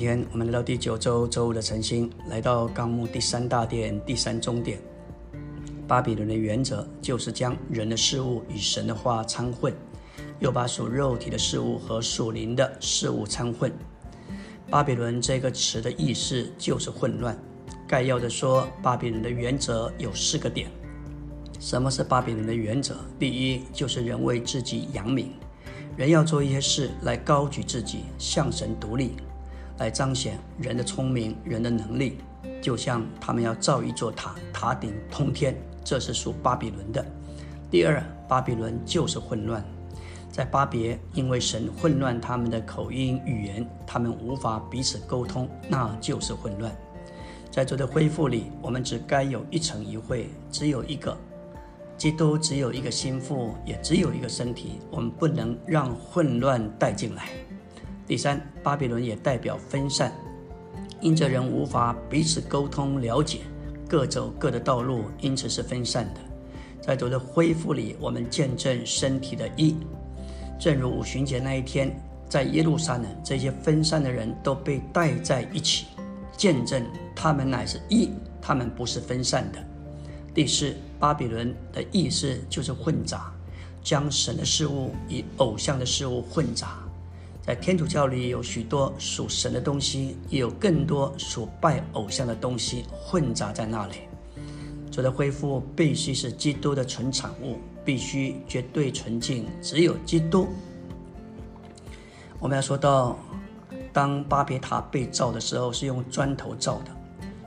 今天我们来到第九周周五的晨星，来到纲目第三大殿第三中点。巴比伦的原则就是将人的事物与神的话掺混，又把属肉体的事物和属灵的事物掺混。巴比伦这个词的意思就是混乱。概要的说，巴比伦的原则有四个点。什么是巴比伦的原则？第一，就是人为自己扬名，人要做一些事来高举自己，向神独立。来彰显人的聪明、人的能力，就像他们要造一座塔，塔顶通天，这是属巴比伦的。第二，巴比伦就是混乱，在巴别，因为神混乱他们的口音语言，他们无法彼此沟通，那就是混乱。在主的恢复里，我们只该有一层一会，只有一个基督，只有一个心腹，也只有一个身体，我们不能让混乱带进来。第三，巴比伦也代表分散，因着人无法彼此沟通了解，各走各的道路，因此是分散的。在主的恢复里，我们见证身体的一，正如五旬节那一天，在耶路撒冷，这些分散的人都被带在一起，见证他们乃是一，他们不是分散的。第四，巴比伦的意思就是混杂，将神的事物与偶像的事物混杂。在天主教里有许多属神的东西，也有更多属拜偶像的东西混杂在那里。主的恢复必须是基督的纯产物，必须绝对纯净，只有基督。我们要说到，当巴别塔被造的时候，是用砖头造的，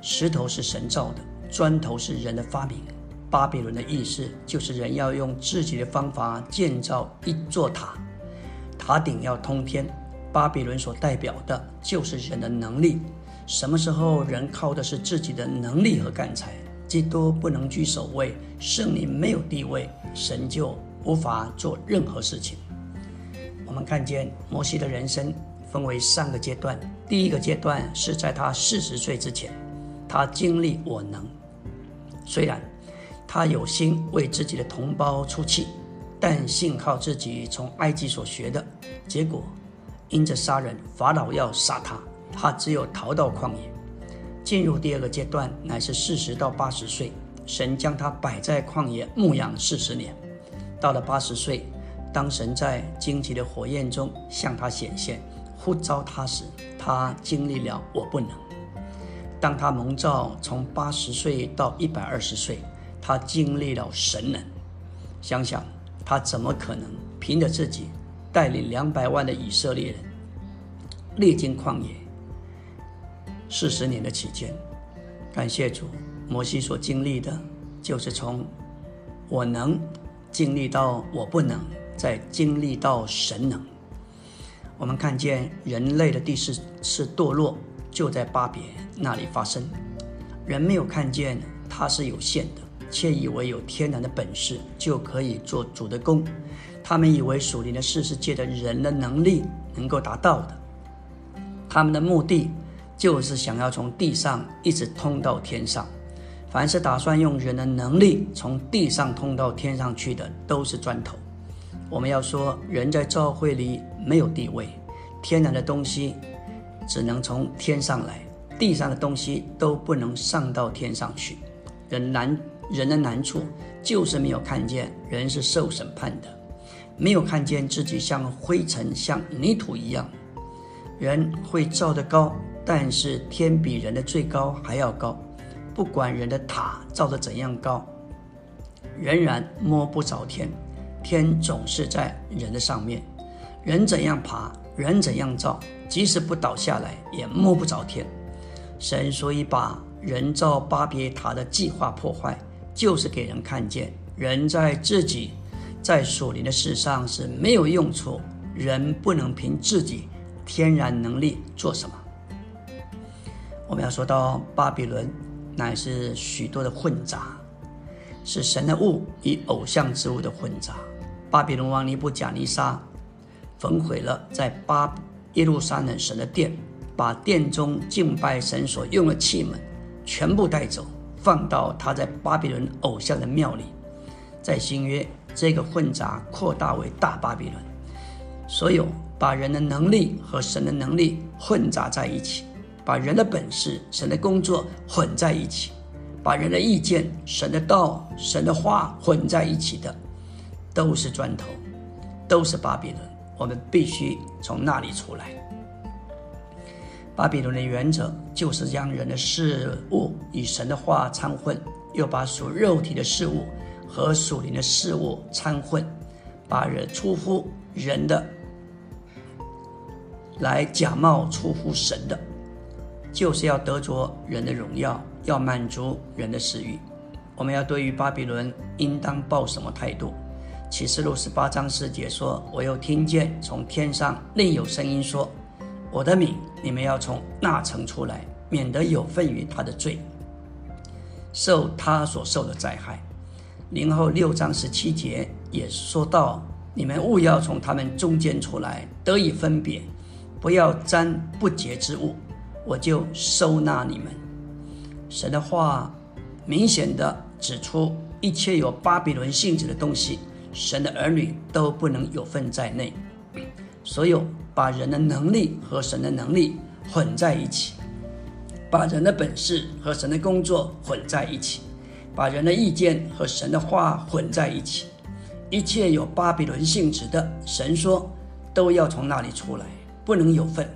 石头是神造的，砖头是人的发明。巴比伦的意思就是人要用自己的方法建造一座塔。塔顶要通天，巴比伦所代表的就是人的能力。什么时候人靠的是自己的能力和干才，基督不能居首位，圣灵没有地位，神就无法做任何事情。我们看见摩西的人生分为三个阶段，第一个阶段是在他四十岁之前，他经历我能，虽然他有心为自己的同胞出气。但信靠自己从埃及所学的结果，因着杀人，法老要杀他，他只有逃到旷野。进入第二个阶段，乃是四十到八十岁，神将他摆在旷野牧养四十年。到了八十岁，当神在荆棘的火焰中向他显现，呼召他时，他经历了我不能。当他蒙召从八十岁到一百二十岁，他经历了神能。想想。他怎么可能凭着自己带领两百万的以色列人历经旷野四十年的期间？感谢主，摩西所经历的，就是从我能经历到我不能，再经历到神能。我们看见人类的第四次堕落就在巴别那里发生，人没有看见它是有限的。却以为有天然的本事就可以做主的工，他们以为属灵的世界的人的能力能够达到的，他们的目的就是想要从地上一直通到天上。凡是打算用人的能力从地上通到天上去的，都是砖头。我们要说，人在教会里没有地位，天然的东西只能从天上来，地上的东西都不能上到天上去。人难。人的难处就是没有看见人是受审判的，没有看见自己像灰尘、像泥土一样。人会造得高，但是天比人的最高还要高。不管人的塔造得怎样高，仍然摸不着天。天总是在人的上面。人怎样爬，人怎样造，即使不倒下来，也摸不着天。神所以把人造巴别塔的计划破坏。就是给人看见，人在自己在属灵的事上是没有用处，人不能凭自己天然能力做什么。我们要说到巴比伦，乃是许多的混杂，是神的物与偶像之物的混杂。巴比伦王尼布贾尼撒焚毁了在巴耶路撒冷神的殿，把殿中敬拜神所用的器皿全部带走。放到他在巴比伦偶像的庙里，在新约这个混杂扩大为大巴比伦，所有把人的能力和神的能力混杂在一起，把人的本事、神的工作混在一起，把人的意见、神的道、神的话混在一起的，都是砖头，都是巴比伦。我们必须从那里出来。巴比伦的原则就是将人的事物与神的话掺混，又把属肉体的事物和属灵的事物掺混，把人出乎人的。来假冒出乎神的，就是要得着人的荣耀，要满足人的私欲。我们要对于巴比伦应当抱什么态度？启示录十八章四节说：“我又听见从天上另有声音说：我的名，你们要从那城出来，免得有份于他的罪，受他所受的灾害。”零后六章十七节也说到：“你们务要从他们中间出来，得以分别。”不要沾不洁之物，我就收纳你们。神的话明显的指出，一切有巴比伦性质的东西，神的儿女都不能有份在内。所有把人的能力和神的能力混在一起，把人的本事和神的工作混在一起，把人的意见和神的话混在一起，一切有巴比伦性质的，神说都要从那里出来。不能有份，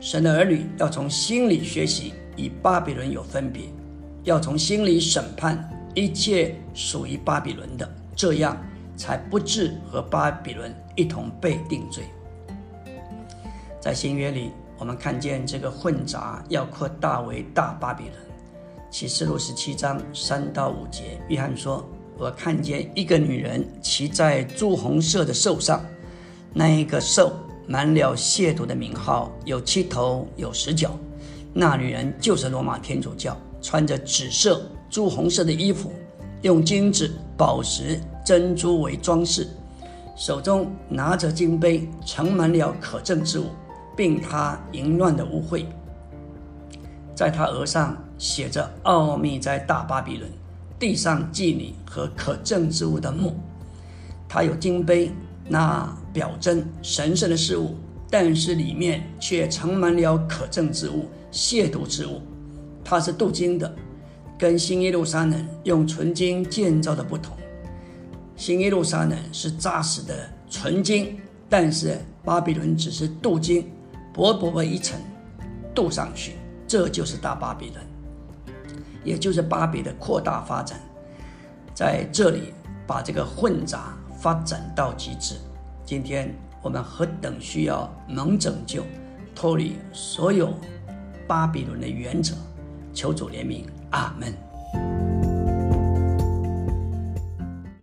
神的儿女要从心里学习与巴比伦有分别，要从心里审判一切属于巴比伦的，这样才不致和巴比伦一同被定罪。在新约里，我们看见这个混杂要扩大为大巴比伦。启示录十七章三到五节，约翰说：“我看见一个女人骑在朱红色的兽上，那一个兽。”满了亵渎的名号，有七头，有十角。那女人就是罗马天主教，穿着紫色、朱红色的衣服，用金子、宝石、珍珠为装饰，手中拿着金杯，盛满了可憎之物，并他淫乱的污秽。在他额上写着“奥秘在大巴比伦”，地上妓女和可憎之物的墓。他有金杯。那表征神圣的事物，但是里面却盛满了可憎之物、亵渎之物。它是镀金的，跟新耶路撒冷用纯金建造的不同。新耶路撒冷是扎实的纯金，但是巴比伦只是镀金，薄薄的一层镀上去。这就是大巴比伦，也就是巴比的扩大发展，在这里把这个混杂。发展到极致，今天我们何等需要能拯救、脱离所有巴比伦的原则，求主怜悯，阿门。